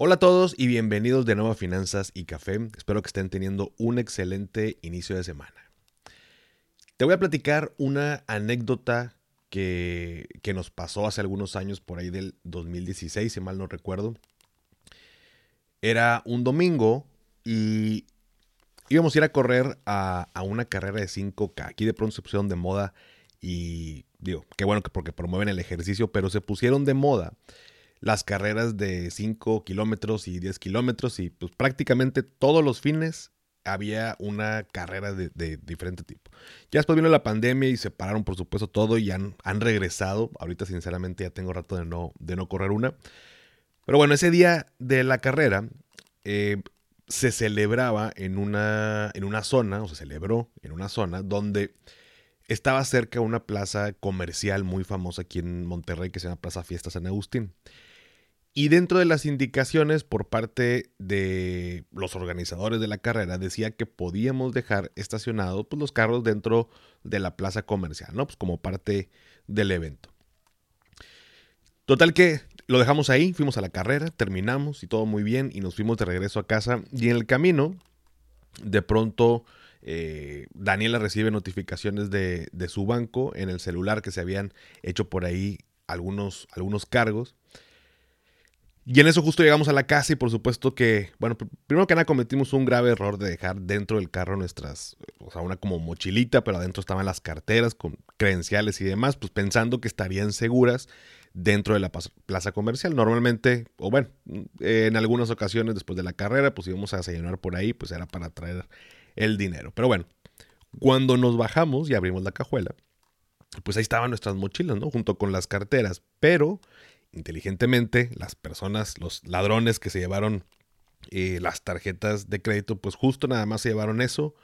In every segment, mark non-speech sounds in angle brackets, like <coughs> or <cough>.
Hola a todos y bienvenidos de nuevo a Finanzas y Café. Espero que estén teniendo un excelente inicio de semana. Te voy a platicar una anécdota que, que, nos pasó hace algunos años, por ahí del 2016, si mal no recuerdo. Era un domingo y íbamos a ir a correr a, a una carrera de 5K. Aquí de pronto se pusieron de moda y digo, qué bueno que porque promueven el ejercicio, pero se pusieron de moda las carreras de 5 kilómetros y 10 kilómetros y pues prácticamente todos los fines había una carrera de, diferente tipo. Ya después vino la pandemia y se pararon por supuesto todo y han, han regresado. Ahorita sinceramente ya tengo rato de no, de no correr una. Pero bueno, ese día de la carrera eh, se celebraba en una, en una zona, o se celebró en una zona donde estaba cerca una plaza comercial muy famosa aquí en Monterrey que se llama Plaza Fiesta San Agustín. Y dentro de las indicaciones por parte de los organizadores de la carrera decía que podíamos dejar estacionados pues, los carros dentro de la plaza comercial, ¿no? Pues como parte del evento. Total que lo dejamos ahí, fuimos a la carrera, terminamos y todo muy bien y nos fuimos de regreso a casa y en el camino de pronto eh, Daniela recibe notificaciones de, de, su banco en el celular que se habían hecho por ahí algunos, algunos cargos y en eso justo llegamos a la casa y por supuesto que, bueno, primero que nada cometimos un grave error de dejar dentro del carro nuestras, o sea, una como mochilita, pero adentro estaban las carteras con credenciales y demás, pues pensando que estarían seguras dentro de la plaza comercial. Normalmente, o bueno, en algunas ocasiones después de la carrera, pues íbamos a desayunar por ahí, pues era para traer el dinero. Pero bueno, cuando nos bajamos y abrimos la cajuela, pues ahí estaban nuestras mochilas, ¿no? Junto con las carteras, pero inteligentemente las personas, los ladrones que se llevaron eh, las tarjetas de crédito, pues justo nada más se llevaron eso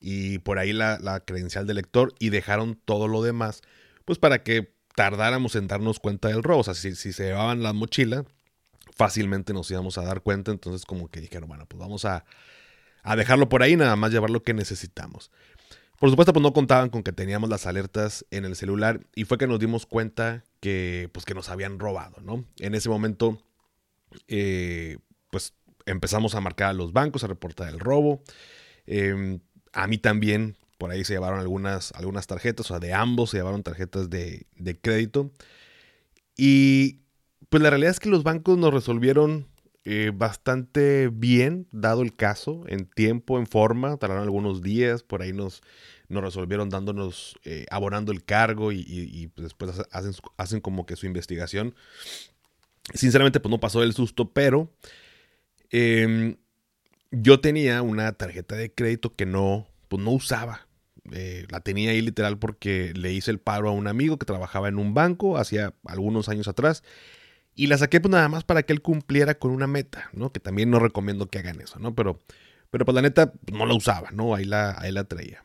y por ahí la, credencial del lector y dejaron todo lo demás, pues para que tardáramos en darnos cuenta del robo. O sea, si, se llevaban la mochila, fácilmente nos íbamos a dar cuenta. Entonces, como que dijeron, bueno, pues vamos a, a dejarlo por ahí, nada más llevar lo que necesitamos. Por supuesto, pues no contaban con que teníamos las alertas en el celular y fue que nos dimos cuenta que, pues, que nos habían robado, ¿no? En ese momento, eh, pues empezamos a marcar a los bancos, a reportar el robo. Em, a mí también, por ahí se llevaron algunas, algunas tarjetas, o sea, de ambos se llevaron tarjetas de, de crédito. Y pues la realidad es que los bancos nos resolvieron eh, bastante bien, dado el caso, en tiempo, en forma, tardaron algunos días, por ahí nos, nos resolvieron dándonos, eh, abonando el cargo y, pues, después hacen, hacen como que su investigación. Sinceramente, pues no pasó el susto, pero em, yo tenía una tarjeta de crédito que no, pues no usaba. Eh, la tenía ahí literal porque le hice el paro a un amigo que trabajaba en un banco hacía algunos años atrás y la saqué pues nada más para que él cumpliera con una meta, ¿no? Que también no recomiendo que hagan eso, ¿no? Pero, pero pues la neta pues, no la usaba, ¿no? Ahí la, ahí la traía.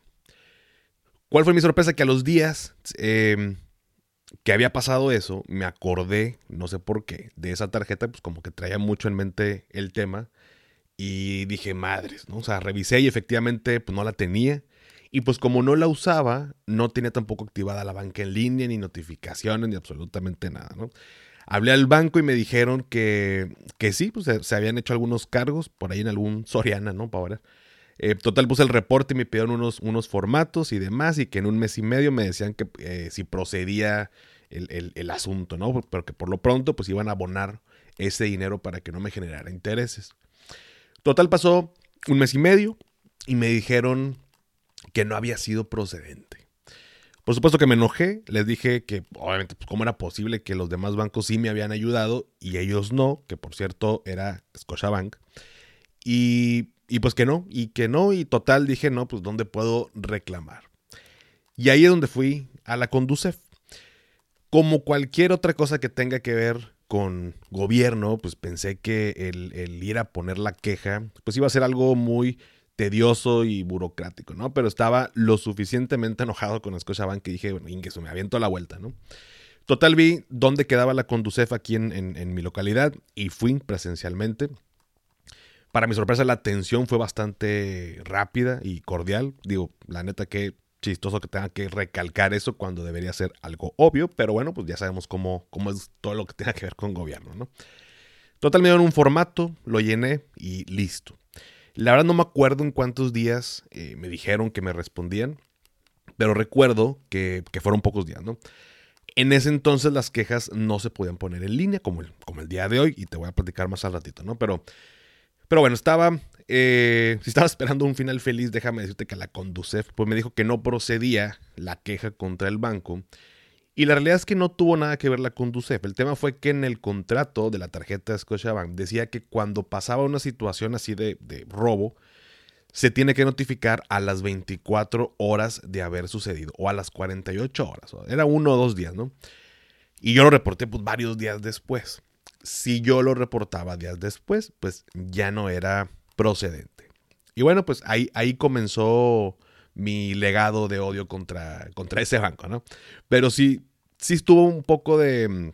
¿Cuál fue mi sorpresa? Que a los días em, que había pasado eso, me acordé, no sé por qué, de esa tarjeta, pues como que traía mucho en mente el tema. Y dije, madres, ¿no? O sea, revisé y efectivamente pues no la tenía. Y pues como no la usaba, no tenía tampoco activada la banca en línea, ni notificaciones, ni absolutamente nada, ¿no? Hablé al banco y me dijeron que, que sí, pues se, habían hecho algunos cargos por ahí en algún Soriana, ¿no? Para eh, total, puse el reporte y me pidieron unos, unos formatos y demás, y que en un mes y medio me decían que eh, si procedía el, asunto, ¿no? Pero que por lo pronto, pues iban a abonar ese dinero para que no me generara intereses. Total, pasó un mes y medio y me dijeron que no había sido procedente. Por supuesto que me enojé, les dije que obviamente pues, cómo era posible que los demás bancos sí me habían ayudado y ellos no, que por cierto era Scotiabank. Y, y pues que no, y que no, y total dije, no, pues ¿dónde puedo reclamar? Y ahí es donde fui a la Conducef. Como cualquier otra cosa que tenga que ver con gobierno, pues pensé que el, el, ir a poner la queja, pues iba a ser algo muy tedioso y burocrático, ¿no? Pero estaba lo suficientemente enojado con Scotiabank que dije, bueno, que me aviento la vuelta, ¿no? Total vi dónde quedaba la Conducef aquí en, en, mi localidad y fui presencialmente. Para mi sorpresa, la atención fue bastante rápida y cordial. Digo, la neta que chistoso que tenga que recalcar eso cuando debería ser algo obvio, pero bueno, pues ya sabemos cómo, cómo es todo lo que tenga que ver con gobierno, ¿no? Total, me un formato, lo llené y listo. La verdad no me acuerdo en cuántos días eh, me dijeron que me respondían, pero recuerdo que, que, fueron pocos días, ¿no? En ese entonces las quejas no se podían poner en línea como el, como el día de hoy y te voy a platicar más al ratito, ¿no? Pero, pero bueno, estaba, eh, si <laughs> estaba esperando un final feliz, déjame decirte que la Conducef pues me dijo que no procedía la queja contra el banco. Y la realidad es que no tuvo nada que ver la Conducef. El tema fue que en el contrato de la tarjeta de Scotiabank decía que cuando pasaba una situación así de, de robo, se tiene que notificar a las 24 horas de haber sucedido o a las 48 horas. Era uno o dos días, ¿no? Y yo lo reporté pues varios días después. Si yo lo reportaba días después, pues ya no era procedente. Y bueno, pues ahí, ahí comenzó mi legado de odio contra, contra ese banco, ¿no? Pero sí, estuvo un poco de...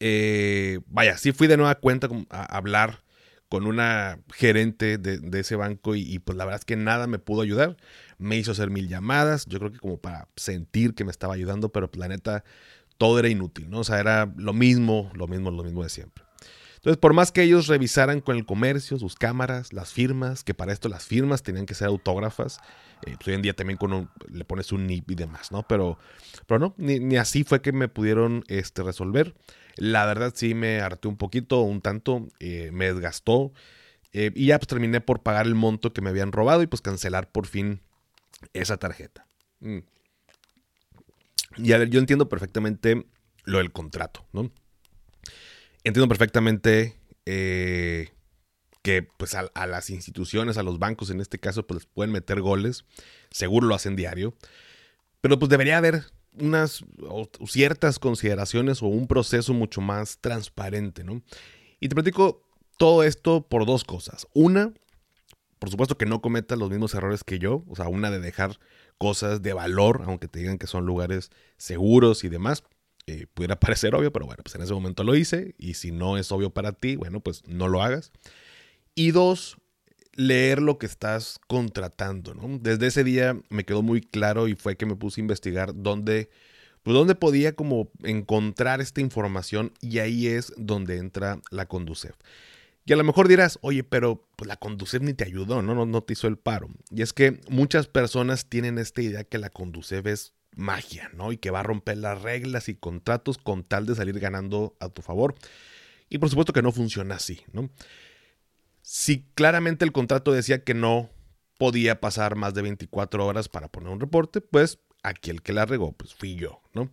Eh, vaya, sí fui de nueva cuenta a hablar con una gerente de, ese banco y, pues la verdad es que nada me pudo ayudar. Me hizo hacer mil llamadas, yo creo que como para sentir que me estaba ayudando, pero pues, la neta todo era inútil, ¿no? O sea, era lo mismo, lo mismo, lo mismo de siempre. Entonces, por más que ellos revisaran con el comercio, sus cámaras, las firmas, que para esto las firmas tenían que ser autógrafas, eh, pues hoy en día también con le pones un NIP y demás, ¿no? Pero, pero no, ni, así fue que me pudieron este, resolver. La verdad sí me harté un poquito, un tanto, eh, me desgastó. Eh, y ya pues terminé por pagar el monto que me habían robado y pues cancelar por fin esa tarjeta. Mm. Y a ver, yo entiendo perfectamente lo del contrato, ¿no? Entiendo perfectamente eh, que pues a, las instituciones, a los bancos en este caso, pues les pueden meter goles. Seguro lo hacen diario. Pero pues debería haber unas ciertas consideraciones o un proceso mucho más transparente, ¿no? Y te platico todo esto por dos cosas. Una, por supuesto que no cometas los mismos errores que yo, o sea, una de dejar cosas de valor, aunque te digan que son lugares seguros y demás. Eh, pudiera <laughs> parecer obvio, pero bueno, pues en ese momento lo hice y si no es obvio para ti, bueno, pues no lo hagas. Y dos, leer lo que estás contratando. Desde ese día me quedó muy claro y fue que me puse a investigar dónde, pues dónde podía como encontrar esta información y ahí es donde entra la Conducef. Y a lo mejor dirás, oye, pero pues, la Conducef ni te ayudó, ¿no? ¿no? No te hizo el paro. Y es que muchas personas tienen esta idea que la Conducef es magia, ¿no? Y que va a romper las reglas y contratos con tal de salir ganando a tu favor. Y por supuesto que no funciona así, ¿no? Si claramente el contrato decía que no podía pasar más de 24 horas para poner un reporte, pues aquí el que la regó, pues fui yo, ¿no?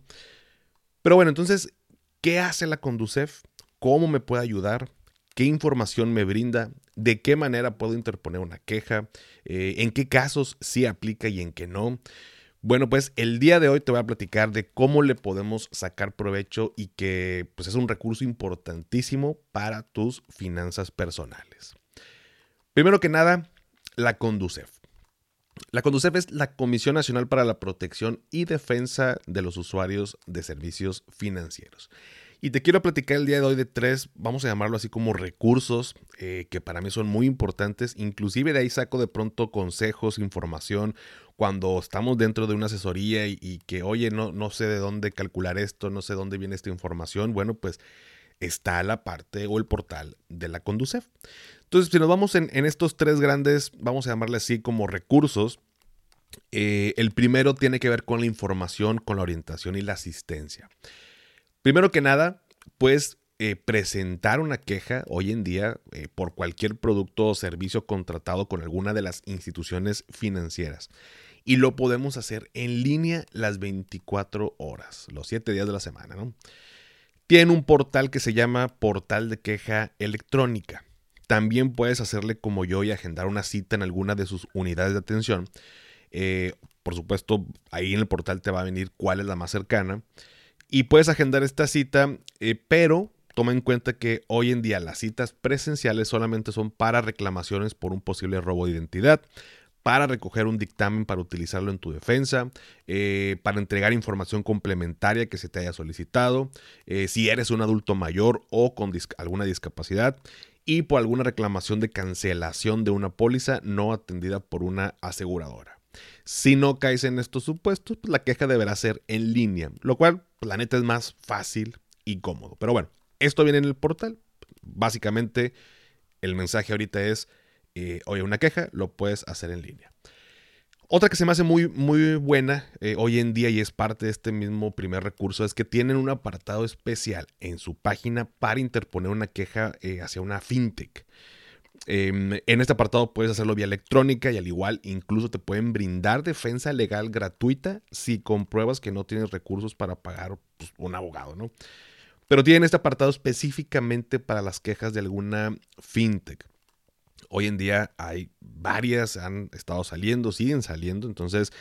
Pero bueno, entonces, ¿qué hace la Conducef? ¿Cómo me puede ayudar? ¿Qué información me brinda? ¿De qué manera puedo interponer una queja? Eh, ¿En qué casos sí aplica y en qué no? Bueno, pues el día de hoy te voy a platicar de cómo le podemos sacar provecho y que pues, es un recurso importantísimo para tus finanzas personales. Primero que nada, la Conducef. La Conducef es la Comisión Nacional para la Protección y Defensa de los Usuarios de Servicios Financieros. Y te quiero platicar el día de hoy de tres, vamos a llamarlo así como recursos, eh, que para mí son muy importantes. Inclusive de ahí saco de pronto consejos, información, cuando estamos dentro de una asesoría y, que, oye, no, no sé de dónde calcular esto, no sé dónde viene esta información. Bueno, pues está la parte o el portal de la Conducef. Entonces, si nos vamos en, estos tres grandes, vamos a llamarle así como recursos, eh, el primero tiene que ver con la información, con la orientación y la asistencia. Primero que nada, pues presentar una queja hoy en día eh, por cualquier producto o servicio contratado con alguna de las instituciones financieras. Y lo podemos hacer en línea las 24 horas, los 7 días de la semana. ¿no? Tiene un portal que se llama Portal de Queja Electrónica. También puedes hacerle como yo y agendar una cita en alguna de sus unidades de atención. Eh, por supuesto, ahí en el portal te va a venir cuál es la más cercana. Y puedes agendar esta cita, eh, pero toma en cuenta que hoy en día las citas presenciales solamente son para reclamaciones por un posible robo de identidad, para recoger un dictamen para utilizarlo en tu defensa, eh, para entregar información complementaria que se te haya solicitado, eh, si eres un adulto mayor o con alguna discapacidad y por alguna reclamación de cancelación de una póliza no atendida por una aseguradora. Si no caes en estos supuestos, pues la queja deberá ser en línea, lo cual, pues, la neta, es más fácil y cómodo. Pero bueno, esto viene en el portal. Básicamente, el mensaje ahorita es eh, oye, una queja, lo puedes hacer en línea. Otra que se me hace muy, muy buena eh, hoy en día y es parte de este mismo primer recurso es que tienen un apartado especial en su página para interponer una queja eh, hacia una fintech. Em, en este apartado puedes hacerlo vía electrónica y al igual incluso te pueden brindar defensa legal gratuita si compruebas que no tienes recursos para pagar pues, un abogado, ¿no? Pero tienen este apartado específicamente para las quejas de alguna fintech. Hoy en día hay varias, han estado saliendo, siguen saliendo, entonces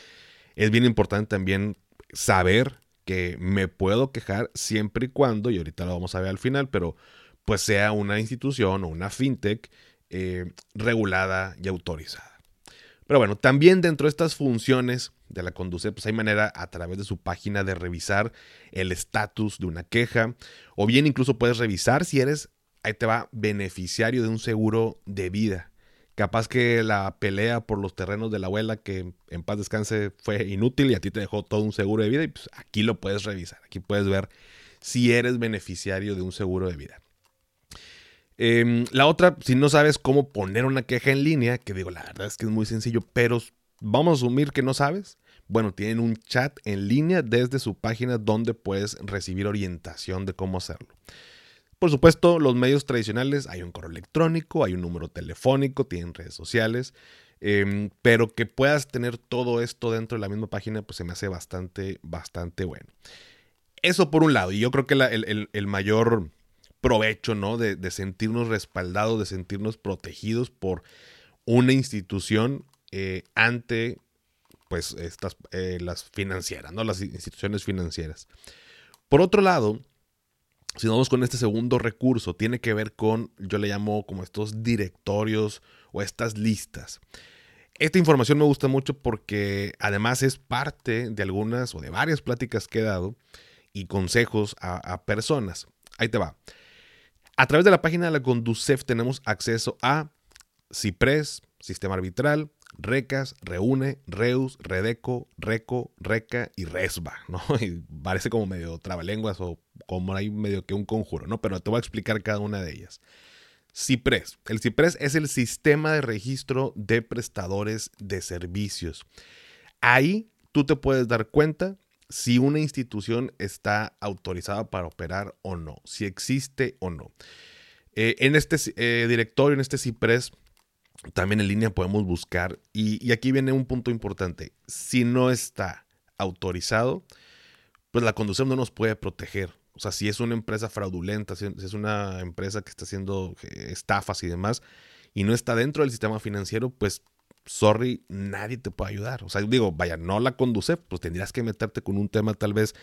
es bien importante también saber que me puedo quejar siempre y cuando, y ahorita lo vamos a ver al final, pero pues sea una institución o una fintech eh, regulada y autorizada. Pero bueno, también dentro de estas funciones de la Conduce, pues hay manera a través de su página de revisar el estatus de una queja, o bien incluso puedes revisar si eres ahí te va, beneficiario de un seguro de vida. Capaz que la pelea por los terrenos de la abuela que en paz descanse fue inútil y a ti te dejó todo un seguro de vida y pues aquí lo puedes revisar. Aquí puedes ver si eres beneficiario de un seguro de vida. Em, la otra, si no sabes cómo poner una queja en línea, que digo, la verdad es que es muy sencillo, pero vamos a asumir que no sabes. Bueno, tienen un chat en línea desde su página donde puedes recibir orientación de cómo hacerlo. Por supuesto, los medios tradicionales, hay un correo electrónico, hay un número telefónico, tienen redes sociales, em, pero que puedas tener todo esto dentro de la misma página, pues se me hace bastante, bastante bueno. Eso por un lado, y yo creo que el, mayor provecho, ¿no? De, sentirnos respaldados, de sentirnos protegidos por una institución eh, ante, pues, estas, eh, las financieras, ¿no? Las instituciones financieras. Por otro lado, si vamos con este segundo recurso, tiene que ver con, yo le llamo como estos directorios o estas listas. Esta información me gusta mucho porque además es parte de algunas o de varias pláticas que he dado y consejos a, personas. Ahí te va. A través de la página de la Conducef tenemos acceso a CIPRES, Sistema Arbitral, RECAS, Reúne, Reus, Redeco, Reco, Reca y Resba, ¿no? <laughs> Parece como medio trabalenguas o como hay medio que un conjuro, ¿no? Pero te voy a explicar cada una de ellas. CIPRES. El CIPRES es el sistema de registro de prestadores de servicios. Ahí tú te puedes dar cuenta si una institución está autorizada para operar o no, si existe o no. Eh, en este eh, directorio, en este CIPRES, también en línea podemos buscar, y, aquí viene un punto importante, si no está autorizado, pues la conducción no nos puede proteger. O sea, si es una empresa fraudulenta, si es una empresa que está haciendo eh, estafas y demás, y no está dentro del sistema financiero, pues, sorry, nadie te puede ayudar. O sea, digo, vaya, no la conduce, pues tendrías que meterte con un tema tal vez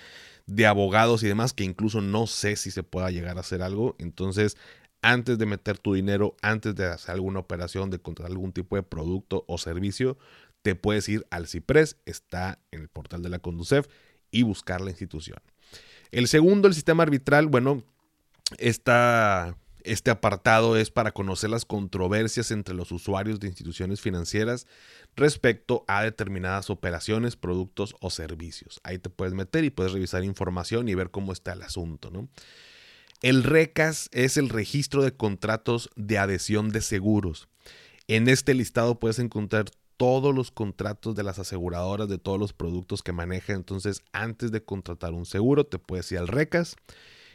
de abogados y demás, que incluso no sé si se pueda llegar a hacer algo. Entonces, antes de meter tu dinero, antes de hacer alguna operación, de contratar algún tipo de producto o servicio, te puedes ir al CIPRES, está en el portal de la Conducef, y buscar la institución. El segundo, el sistema arbitral, bueno, este apartado es para conocer las controversias entre los usuarios de instituciones financieras respecto a determinadas operaciones, productos o servicios. Ahí te puedes meter y puedes revisar información y ver cómo está el asunto, ¿no? El RECAS es el registro de contratos de adhesión de seguros. En este listado puedes encontrar todos los contratos de las aseguradoras de todos los productos que maneja. Entonces, antes de contratar un seguro, te puedes ir al RECAS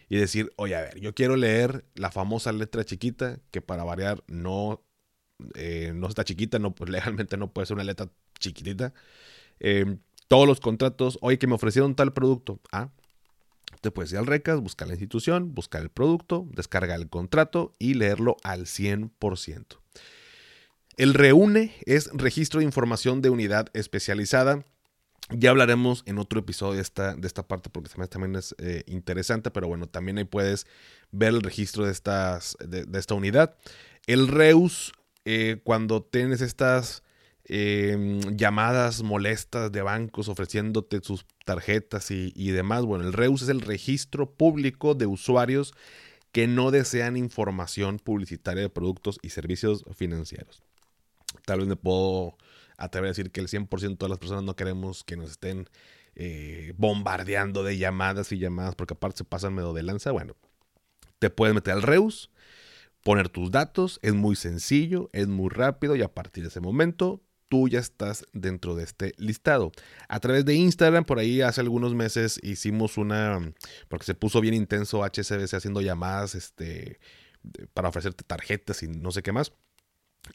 y decir, oye, a ver, yo quiero leer la famosa letra chiquita, que para variar no, eh, no está chiquita, no, pues <laughs> legalmente no puede ser una letra chiquitita. Em, todos los contratos, oye, que me ofrecieron tal producto. Ah, te puedes ir al RECAS, buscar la institución, buscar el producto, descargar el contrato y leerlo al 100%. El REUNE es registro de información de unidad especializada. Ya hablaremos en otro episodio de esta, de esta parte porque también, es eh, interesante, pero bueno, también ahí puedes ver el registro de, estas, de, esta unidad. El Reus, eh, cuando tienes estas em, llamadas molestas de bancos ofreciéndote sus tarjetas y, y demás, bueno, el Reus es el registro público de usuarios que no desean información publicitaria de productos y servicios financieros. Tal vez me puedo atrever a decir que el 100% de las personas no queremos que nos estén eh, bombardeando de llamadas y llamadas porque aparte se pasan medio de lanza. Bueno, te puedes meter al Reus, poner tus datos, es muy sencillo, es muy rápido y a partir de ese momento tú ya estás dentro de este listado. A través de Instagram, por ahí hace algunos meses hicimos una, porque se puso bien intenso HCBC haciendo llamadas este, para ofrecerte tarjetas y no sé qué más.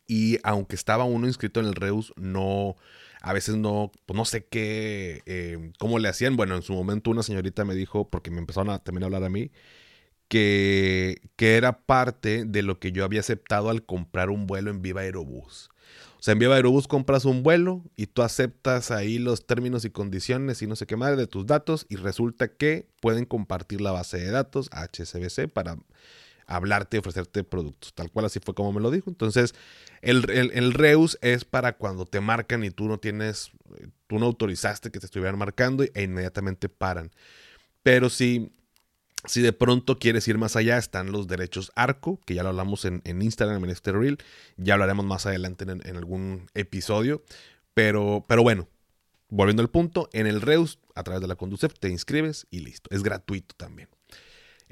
Y aunque estaba uno inscrito en el Reus, no, a veces no, pues no sé qué, eh, cómo le hacían. Bueno, en su momento una señorita me dijo, porque me empezaron a, también a hablar a mí, que, que era parte de lo que yo había aceptado al comprar un vuelo en Viva Aerobús. O sea, en Viva Aerobús compras un vuelo y tú aceptas ahí los términos y condiciones y no sé qué más de tus datos y resulta que pueden compartir la base de datos HSBC para hablarte y ofrecerte productos. Tal cual así fue como me lo dijo. Entonces, el, el, Reus es para cuando te marcan y tú no tienes, tú no autorizaste que te estuvieran marcando e inmediatamente paran. Pero si, si de pronto quieres ir más allá, están los derechos ARCO, que ya lo hablamos en, Instagram, en este reel. Ya hablaremos más adelante en, en algún episodio. Pero, pero bueno, volviendo al punto, en el Reus, a través de la Conducef, te inscribes y listo. Es gratuito también.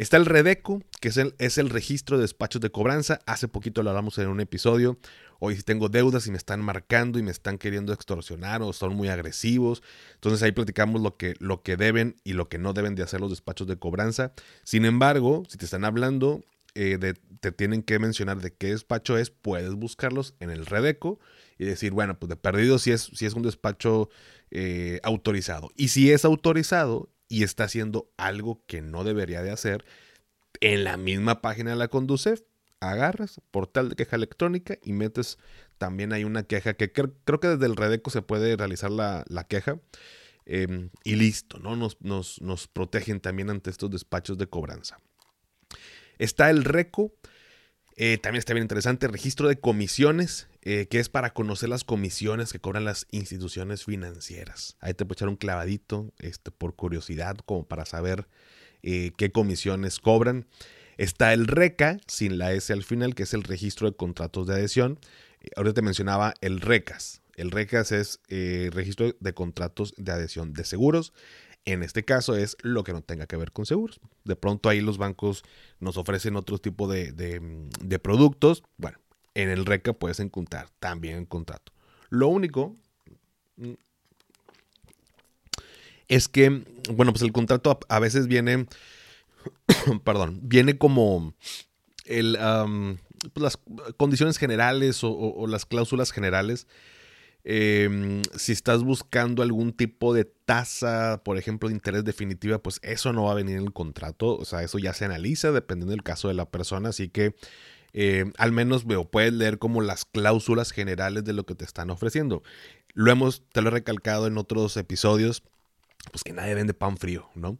Está el Redeco, que es el, es el registro de despachos de cobranza. Hace poquito lo hablamos en un episodio. Hoy si tengo deudas y me están marcando y me están queriendo extorsionar o son muy agresivos. Entonces ahí platicamos lo que, lo que deben y lo que no deben de hacer los despachos de cobranza. Sin embargo, si te están hablando, eh, te tienen que mencionar de qué despacho es, puedes buscarlos en el Redeco y decir, bueno, pues de perdido si es, si es un despacho eh, autorizado. Y si es autorizado y está haciendo algo que no debería de hacer, en la misma página de la Conducef, agarras portal de queja electrónica y metes también hay una queja que creo, que desde el Redeco se puede realizar la, queja. Em, y listo, ¿no? Nos, nos, nos, protegen también ante estos despachos de cobranza. Está el RECO, eh, también está bien interesante, registro de comisiones, eh, que es para conocer las comisiones que cobran las instituciones financieras. Ahí te puedo echar un clavadito este, por curiosidad, como para saber eh, qué comisiones cobran. Está el RECA, sin la S al final, que es el registro de contratos de adhesión. ahorita te mencionaba el RECAS. El RECAS es registro de contratos de adhesión de seguros. En este caso es lo que no tenga que ver con seguros. De pronto ahí los bancos nos ofrecen otro tipo de, productos. Bueno, en el RECA puedes encontrar también el contrato. Lo único mm, es que, bueno, pues el contrato a, veces viene, <coughs> perdón, viene como el, pues las condiciones generales o las cláusulas generales Em, si estás buscando algún tipo de tasa, por ejemplo, de interés definitiva, pues eso no va a venir en el contrato. O sea, eso ya se analiza dependiendo del caso de la persona. Así que eh, al menos veo, puedes leer como las cláusulas generales de lo que te están ofreciendo. Lo hemos, te lo he recalcado en otros episodios, pues que nadie vende pan frío, ¿no?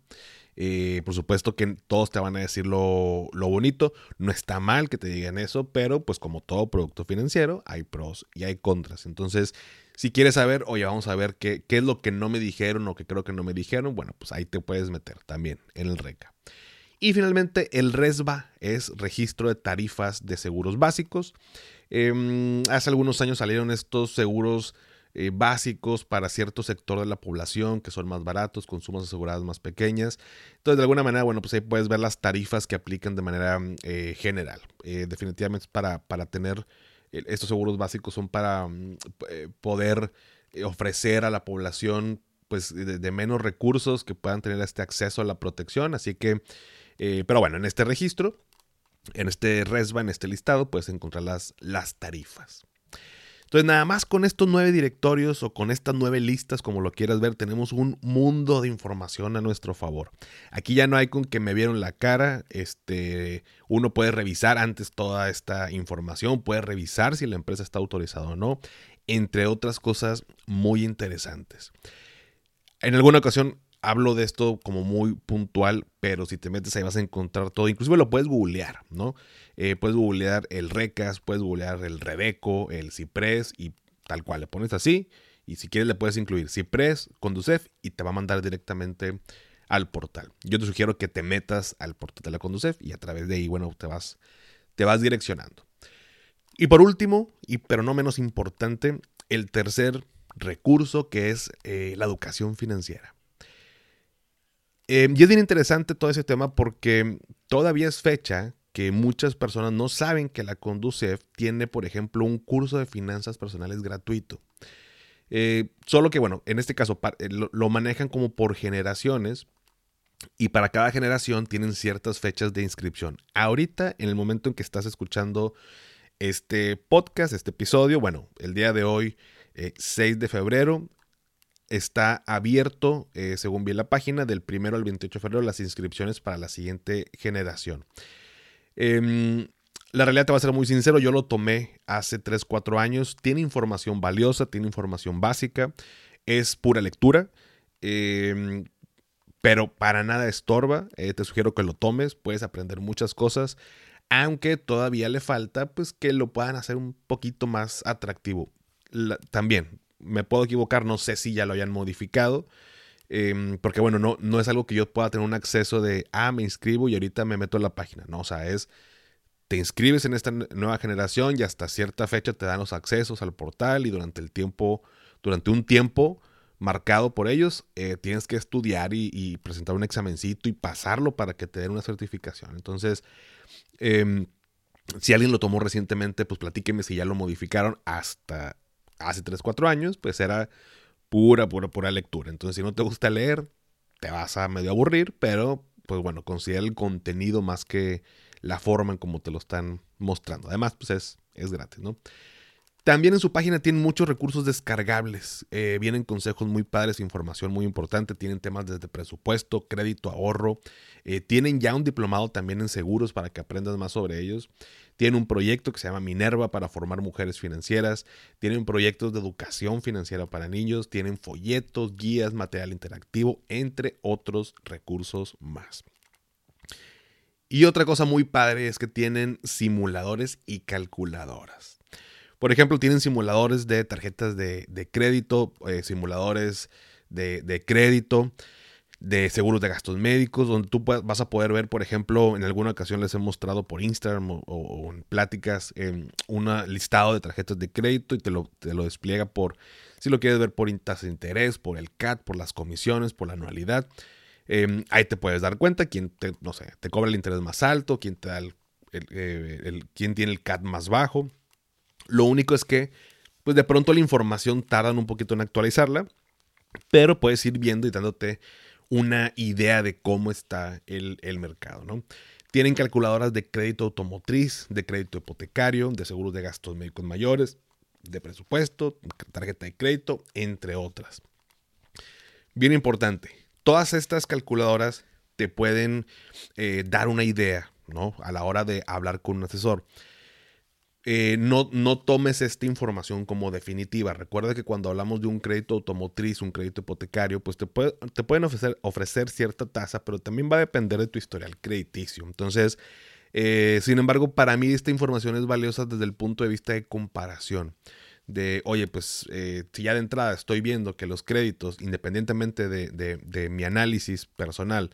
Eh, por supuesto que todos te van a decir lo, lo, bonito. No está mal que te digan eso, pero pues como todo producto financiero, hay pros y hay contras. Entonces, si quieres saber, oye, vamos a ver qué, qué es lo que no me dijeron o que creo que no me dijeron, bueno, pues ahí te puedes meter también en el RECA. Y finalmente, el RESBA es registro de tarifas de seguros básicos. Em, hace algunos años salieron estos seguros eh, básicos para cierto sector de la población que son más baratos, consumos asegurados más pequeñas. Entonces, de alguna manera, bueno, pues ahí puedes ver las tarifas que aplican de manera eh, general. Eh, definitivamente para, para tener estos seguros básicos son para mm, poder ofrecer a la población pues de, menos recursos que puedan tener este acceso a la protección. Así que, pero bueno, en este registro, en este RESBA, en este listado, puedes encontrar las, las tarifas. Entonces, nada más con estos nueve directorios o con estas nueve listas, como lo quieras ver, tenemos un mundo de información a nuestro favor. Aquí ya no hay con que me vieron la cara. Este, uno puede revisar antes toda esta información, puede revisar si la empresa está autorizada o no, entre otras cosas muy interesantes. En alguna ocasión hablo de esto como muy puntual, pero si te metes ahí vas a encontrar todo. Inclusive lo puedes googlear, ¿no? Eh, puedes googlear el Recas, puedes googlear el Rebeco, el Ciprés y tal cual. Le pones así y si quieres le puedes incluir Ciprés, Conducef y te va a mandar directamente al portal. Yo te sugiero que te metas al portal de la Conducef y a través de ahí, bueno, te vas, te vas direccionando. Y por último, y pero no menos importante, el tercer recurso que es eh, la educación financiera. Eh, y es bien interesante todo ese tema porque todavía es fecha que muchas personas no saben que la Conducef tiene, por ejemplo, un curso de finanzas personales gratuito. Eh, solo que, bueno, en este caso lo, manejan como por generaciones y para cada generación tienen ciertas fechas de inscripción. Ahorita, en el momento en que estás escuchando este podcast, este episodio, bueno, el día de hoy, 6 de febrero, está abierto, eh, según vi la página, del primero al 28 de febrero las inscripciones para la siguiente generación. Em, la realidad te va a ser muy sincero, yo lo tomé hace 3, 4 años, tiene información valiosa, tiene información básica, es pura lectura, em, pero para nada estorba, eh, te sugiero que lo tomes, puedes aprender muchas cosas, aunque todavía le falta pues que lo puedan hacer un poquito más atractivo. también me puedo equivocar, no sé si ya lo hayan modificado. Em, porque bueno, no, no es algo que yo pueda tener un acceso de, ah, me inscribo y ahorita me meto en la página. No, o sea, es, te inscribes en esta nueva generación y hasta cierta fecha te dan los accesos al portal y durante el tiempo, durante un tiempo marcado por ellos, eh, tienes que estudiar y, presentar un examencito y pasarlo para que te den una certificación. Entonces, em, si alguien lo tomó recientemente, pues platíqueme si ya lo modificaron hasta hace 3, 4 años, pues era pura, pura, pura lectura. Entonces, si no te gusta leer, te vas a medio aburrir, pero pues bueno, considera el contenido más que la forma en cómo te lo están mostrando. Además, pues es, es gratis, ¿no? También en su página tienen muchos recursos descargables. Eh, vienen consejos muy padres, información muy importante. Tienen temas desde presupuesto, crédito, ahorro. Eh, tienen ya un diplomado también en seguros para que aprendas más sobre ellos. Tienen un proyecto que se llama Minerva para formar mujeres financieras. Tienen proyectos de educación financiera para niños. Tienen folletos, guías, material interactivo, entre otros recursos más. Y otra cosa muy padre es que tienen simuladores y calculadoras. Por ejemplo, tienen simuladores de tarjetas de, crédito, eh, simuladores de, crédito, de seguros de gastos médicos, donde tú vas a poder ver, por ejemplo, en alguna ocasión les he mostrado por Instagram o, en pláticas em, un listado de tarjetas de crédito y te lo, despliega por, si lo quieres ver por tasa de interés, por el CAT, por las comisiones, por la anualidad. Em, ahí te puedes dar cuenta quién te, no sé, te cobra el interés más alto, quién da eh, quién tiene el CAT más bajo. Lo único es que, pues de pronto la información tardan un poquito en actualizarla, pero puedes ir viendo y dándote una idea de cómo está el, mercado, ¿no? Tienen calculadoras de crédito automotriz, de crédito hipotecario, de seguros de gastos médicos mayores, de presupuesto, tarjeta de crédito, entre otras. Bien importante, todas estas calculadoras te pueden eh, dar una idea, ¿no? A la hora de hablar con un asesor. Eh, no, no tomes esta información como definitiva. Recuerda que cuando hablamos de un crédito automotriz, un crédito hipotecario, pues te, te pueden ofrecer, ofrecer, cierta tasa, pero también va a depender de tu historial crediticio. Entonces, eh, sin embargo, para mí esta información es valiosa desde el punto de vista de comparación. De, oye, pues eh, si ya de entrada estoy viendo que los créditos, independientemente de, de mi análisis personal,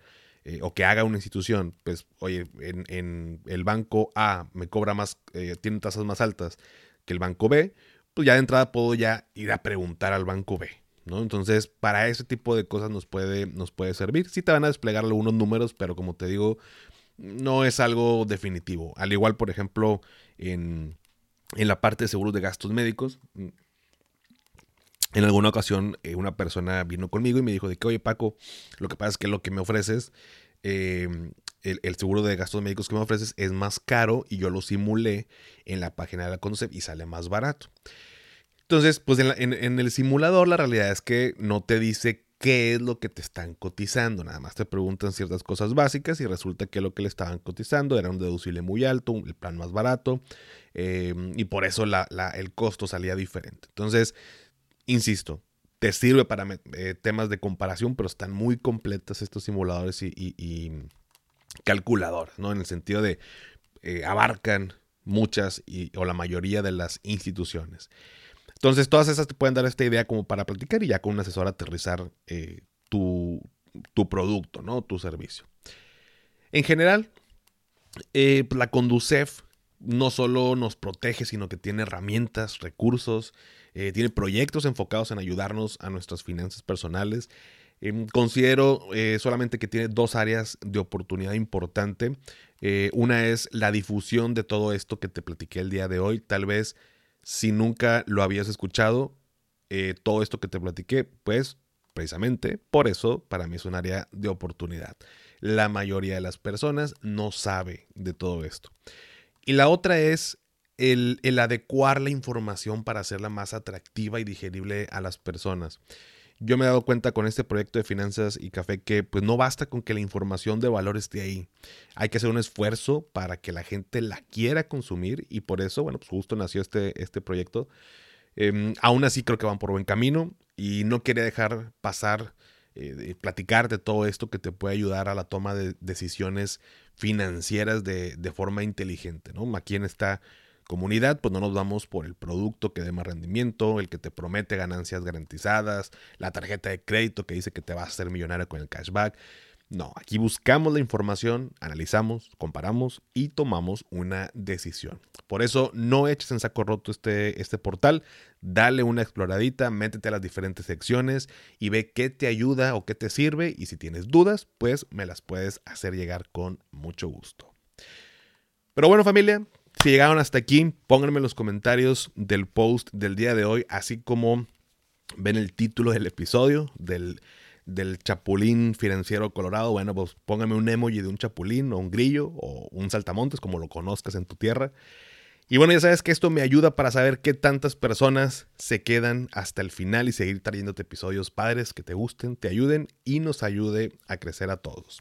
eh, o que haga una institución, pues, oye, en, el banco A me cobra más, eh, tiene tasas más altas que el banco B, pues ya de entrada puedo ya ir a preguntar al banco B, ¿no? Entonces, para ese tipo de cosas nos puede, nos puede servir. Sí te van a desplegar algunos números, pero como te digo, no es algo definitivo. Al igual, por ejemplo, en, en la parte de seguros de gastos médicos, en alguna ocasión eh, una persona vino conmigo y me dijo de que, oye Paco, lo que pasa es que lo que me ofreces, em, el, seguro de gastos médicos que me ofreces es más caro y yo lo simulé en la página de la Concept y sale más barato. Entonces, pues en, el simulador la realidad es que no te dice qué es lo que te están cotizando, nada más te preguntan ciertas cosas básicas y resulta que lo que le estaban cotizando era un deducible muy alto, el plan más barato em, y por eso el costo salía diferente. Entonces, insisto, te sirve para eh, temas de comparación, pero están muy completas estos simuladores y, calculadores, ¿no? En el sentido de eh, abarcan muchas o la mayoría de las instituciones. Entonces, todas esas te pueden dar esta idea como para platicar y ya con un asesor aterrizar eh, tu, tu, producto, ¿no? Tu servicio. En general, pues, la Conducef no solo nos protege, sino que tiene herramientas, recursos, eh, tiene proyectos enfocados en ayudarnos a nuestras finanzas personales. Em, considero eh, solamente que tiene dos áreas de oportunidad importante. Eh, una es la difusión de todo esto que te platiqué el día de hoy. Tal vez si nunca lo habías escuchado, todo esto que te platiqué, pues precisamente por eso para mí es un área de oportunidad. La mayoría de las personas no sabe de todo esto. Y la otra es el, adecuar la información para hacerla más atractiva y digerible a las personas. Yo me he dado cuenta con este proyecto de finanzas y café que pues no basta con que la información de valor esté ahí. Hay que hacer un esfuerzo para que la gente la quiera consumir y por eso, bueno, pues justo nació este, este proyecto. Em, aún así creo que van por buen camino y no quería dejar pasar eh, platicar de todo esto que te puede ayudar a la toma de decisiones financieras de, forma inteligente, ¿no? Esta comunidad, pues no nos vamos por el producto que dé más rendimiento, el que te promete ganancias garantizadas, la tarjeta de crédito que dice que te va a hacer millonario con el cashback. No, aquí buscamos la información, analizamos, comparamos y tomamos una decisión. Por eso no eches en saco roto este, este portal, dale una exploradita, métete a las diferentes secciones y ve qué te ayuda o qué te sirve y si tienes dudas, pues me las puedes hacer llegar con mucho gusto. Pero bueno familia, si llegaron hasta aquí, pónganme en los comentarios del post del día de hoy, así como ven el título del episodio del del chapulín financiero colorado, bueno, pues póngame un emoji de un chapulín o un grillo o un saltamontes, como lo conozcas en tu tierra. Y bueno, ya sabes que esto me ayuda para saber qué tantas personas se quedan hasta el final y seguir trayéndote episodios padres que te gusten, te ayuden y nos ayude a crecer a todos.